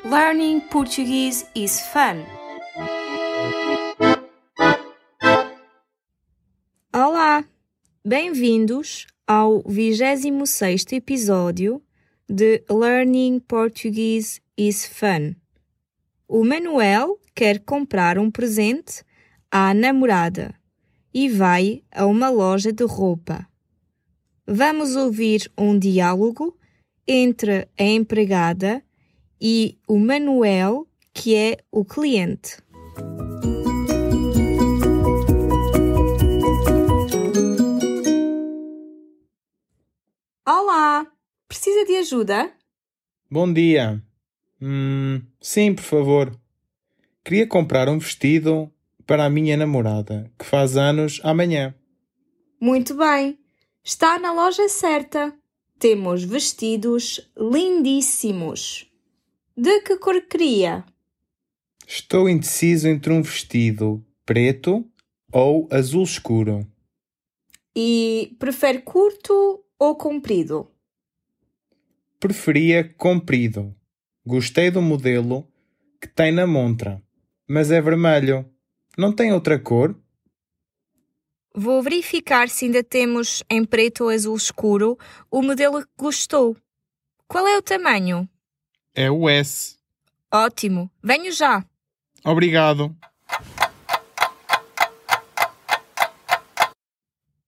Learning Portuguese is fun. Olá! Bem-vindos ao 26 episódio de Learning Portuguese is Fun. O Manuel quer comprar um presente à namorada e vai a uma loja de roupa. Vamos ouvir um diálogo entre a empregada e o Manuel, que é o cliente. Olá! Precisa de ajuda? Bom dia. Hum, sim, por favor. Queria comprar um vestido para a minha namorada, que faz anos amanhã. Muito bem. Está na loja certa. Temos vestidos lindíssimos. De que cor queria? Estou indeciso entre um vestido preto ou azul escuro. E prefere curto ou comprido? Preferia comprido. Gostei do modelo que tem na montra, mas é vermelho. Não tem outra cor? Vou verificar se ainda temos em preto ou azul escuro o modelo que gostou. Qual é o tamanho? É o S. Ótimo, venho já. Obrigado.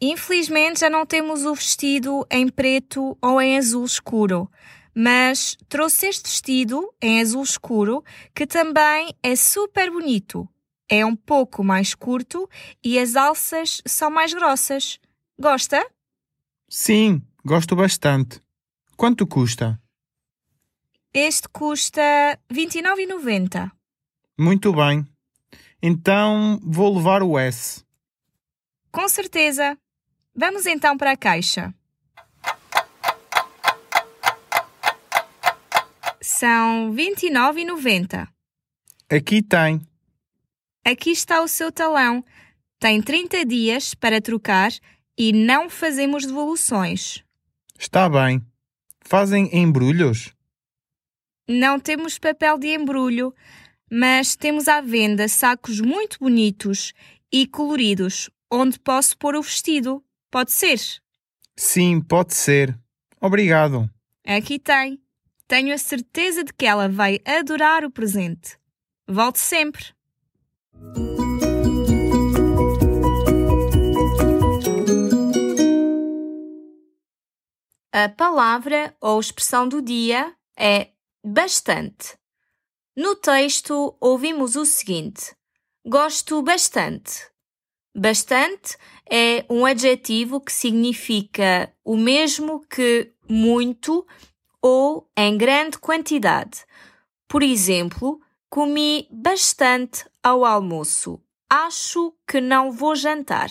Infelizmente já não temos o vestido em preto ou em azul escuro, mas trouxe este vestido em azul escuro que também é super bonito. É um pouco mais curto e as alças são mais grossas. Gosta? Sim, gosto bastante. Quanto custa? Este custa 29,90. Muito bem. Então vou levar o S. Com certeza. Vamos então para a caixa. São 29,90. Aqui tem. Aqui está o seu talão. Tem 30 dias para trocar e não fazemos devoluções. Está bem. Fazem embrulhos? Não temos papel de embrulho, mas temos à venda sacos muito bonitos e coloridos, onde posso pôr o vestido. Pode ser? Sim, pode ser. Obrigado. Aqui tem. Tenho a certeza de que ela vai adorar o presente. Volte sempre. A palavra ou expressão do dia é bastante. No texto, ouvimos o seguinte: Gosto bastante. Bastante é um adjetivo que significa o mesmo que muito ou em grande quantidade. Por exemplo, comi bastante ao almoço. Acho que não vou jantar.